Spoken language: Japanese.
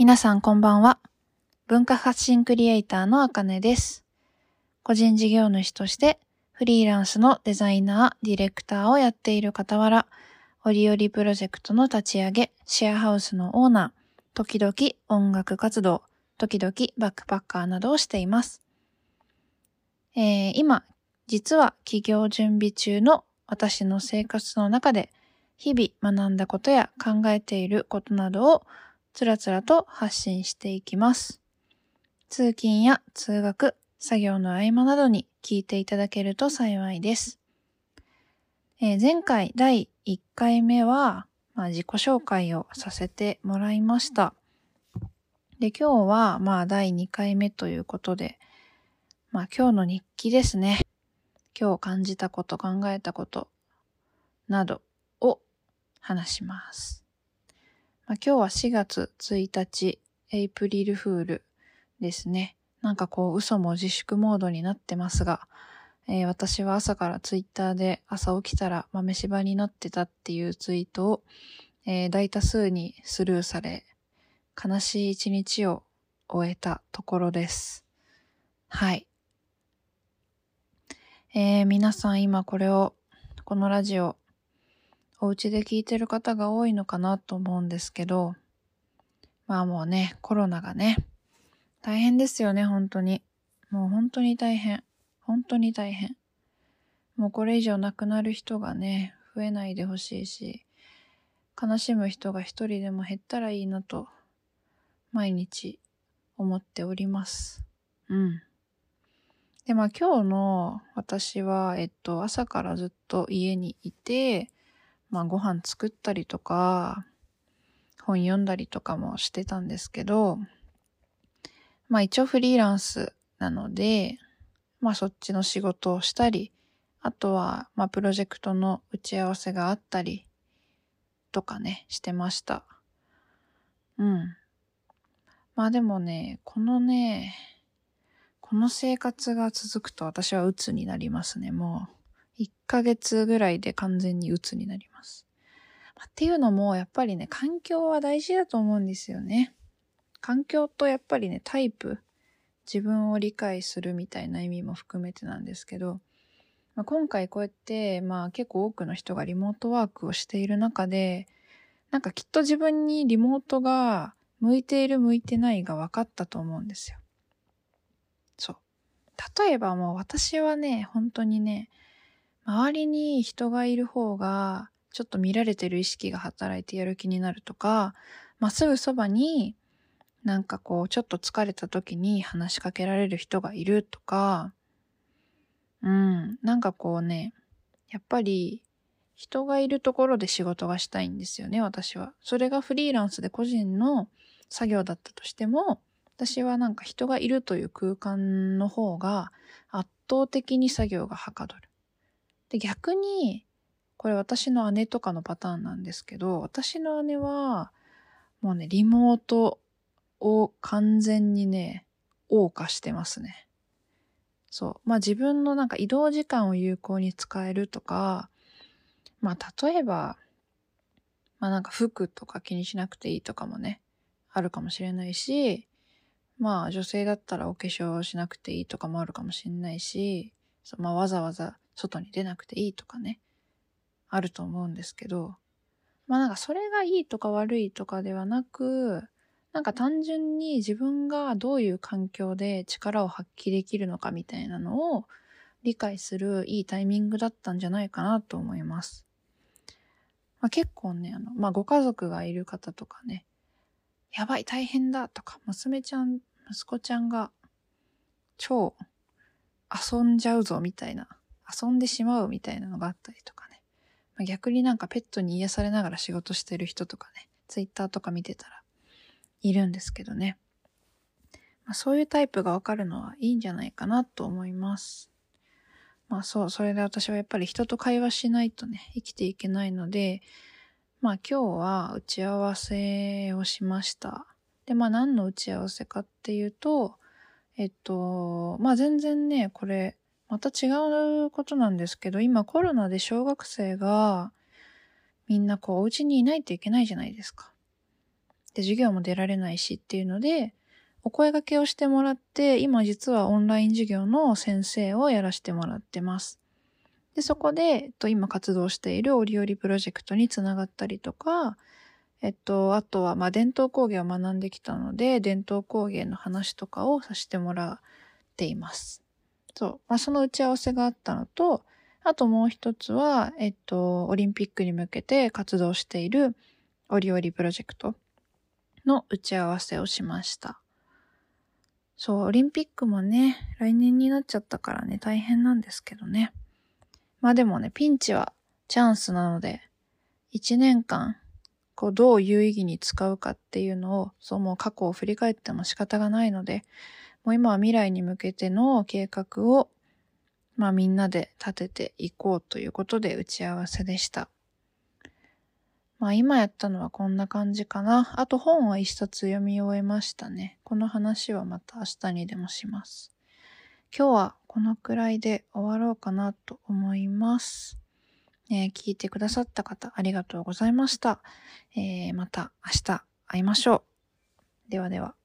皆さんこんばんは。文化発信クリエイターのあかねです。個人事業主としてフリーランスのデザイナー、ディレクターをやっている傍ら、オリオリプロジェクトの立ち上げ、シェアハウスのオーナー、時々音楽活動、時々バックパッカーなどをしています。えー今、実は起業準備中の私の生活の中で、日々学んだことや考えていることなどをつらつらと発信していきます。通勤や通学、作業の合間などに聞いていただけると幸いです。えー前回第1回目は、まあ、自己紹介をさせてもらいました。で、今日はまあ第2回目ということで、まあ今日の日記ですね。今日感じたこと、考えたことなどを話します。まあ、今日は4月1日、エイプリルフールですね。なんかこう嘘も自粛モードになってますが、えー私は朝からツイッターで朝起きたら豆柴になってたっていうツイートを、えー大多数にスルーされ、悲しい一日を終えたところです。はい。えー皆さん今これを、このラジオ、お家で聞いてる方が多いのかなと思うんですけど、まあもうね、コロナがね、大変ですよね、本当に。もう本当に大変。本当に大変。もうこれ以上亡くなる人がね、増えないでほしいし、悲しむ人が一人でも減ったらいいなと、毎日思っております。うん。で、まあ今日の私は、えっと、朝からずっと家にいて、まあご飯作ったりとか、本読んだりとかもしてたんですけど、まあ一応フリーランスなので、まあそっちの仕事をしたり、あとは、まあプロジェクトの打ち合わせがあったり、とかね、してました。うん。まあでもね、このね、この生活が続くと私は鬱になりますね、もう。1ヶ月ぐらいで完全に鬱になります。あっていうのも、やっぱりね、環境は大事だと思うんですよね。環境とやっぱりね、タイプ、自分を理解するみたいな意味も含めてなんですけど、まあ、今回こうやって、まあ結構多くの人がリモートワークをしている中で、なんかきっと自分にリモートが向いている向いてないが分かったと思うんですよ。そう。例えばもう私はね、本当にね、周りに人がいる方が、ちょっと見られてる意識が働いてやる気になるとか、まあ、すぐそばに、なんかこう、ちょっと疲れた時に話しかけられる人がいるとか、うん、なんかこうね、やっぱり、人がいるところで仕事がしたいんですよね、私は。それがフリーランスで個人の作業だったとしても、私はなんか人がいるという空間の方が圧倒的に作業がはかどる。で、逆に、これ私の姉とかのパターンなんですけど、私の姉は、もうね、リモートを完全にね、謳歌してますね。そう。まあ自分のなんか移動時間を有効に使えるとか、まあ例えば、まあなんか服とか気にしなくていいとかもね、あるかもしれないし、まあ女性だったらお化粧しなくていいとかもあるかもしれないし、そうまあわざわざ外に出なくていいとかね、あると思うんですけど、まあなんかそれがいいとか悪いとかではなく、なんか単純に自分がどういう環境で力を発揮できるのかみたいなのを理解するいいタイミングだったんじゃないかなと思います。まあ、結構ね、あの、まあ、ご家族がいる方とかね、やばい大変だとか、娘ちゃん、息子ちゃんが超遊んじゃうぞみたいな、遊んでしまうみたいなのがあったりとかね。まあ、逆になんかペットに癒されながら仕事してる人とかね、ツイッターとか見てたらいるんですけどね。まあ、そういうタイプがわかるのはいいんじゃないかなと思います。まあそう、それで私はやっぱり人と会話しないとね、生きていけないので、まあ今日は打ち合わせをしました。で、まあ何の打ち合わせかっていうと、えっと、まあ全然ね、これ、また違うことなんですけど、今コロナで小学生がみんなこうお家にいないといけないじゃないですか。で、授業も出られないしっていうので、お声掛けをしてもらって、今実はオンライン授業の先生をやらせてもらってます。で、そこで、えっと、今活動しているオリオリプロジェクトにつながったりとか、えっと、あとは、まあ、伝統工芸を学んできたので、伝統工芸の話とかをさせてもらっています。そう。まあ、その打ち合わせがあったのと、あともう一つは、えっと、オリンピックに向けて活動しているオリオリプロジェクトの打ち合わせをしました。そう、オリンピックもね、来年になっちゃったからね、大変なんですけどね。まあでもね、ピンチはチャンスなので、一年間、こう、どう有意義に使うかっていうのを、そうもう過去を振り返っても仕方がないので、もう今は未来に向けての計画を、まあみんなで立てていこうということで打ち合わせでした。まあ今やったのはこんな感じかな。あと本は一冊読み終えましたね。この話はまた明日にでもします。今日はこのくらいで終わろうかなと思います。えー、聞いてくださった方ありがとうございました。えー、また明日会いましょう。ではでは。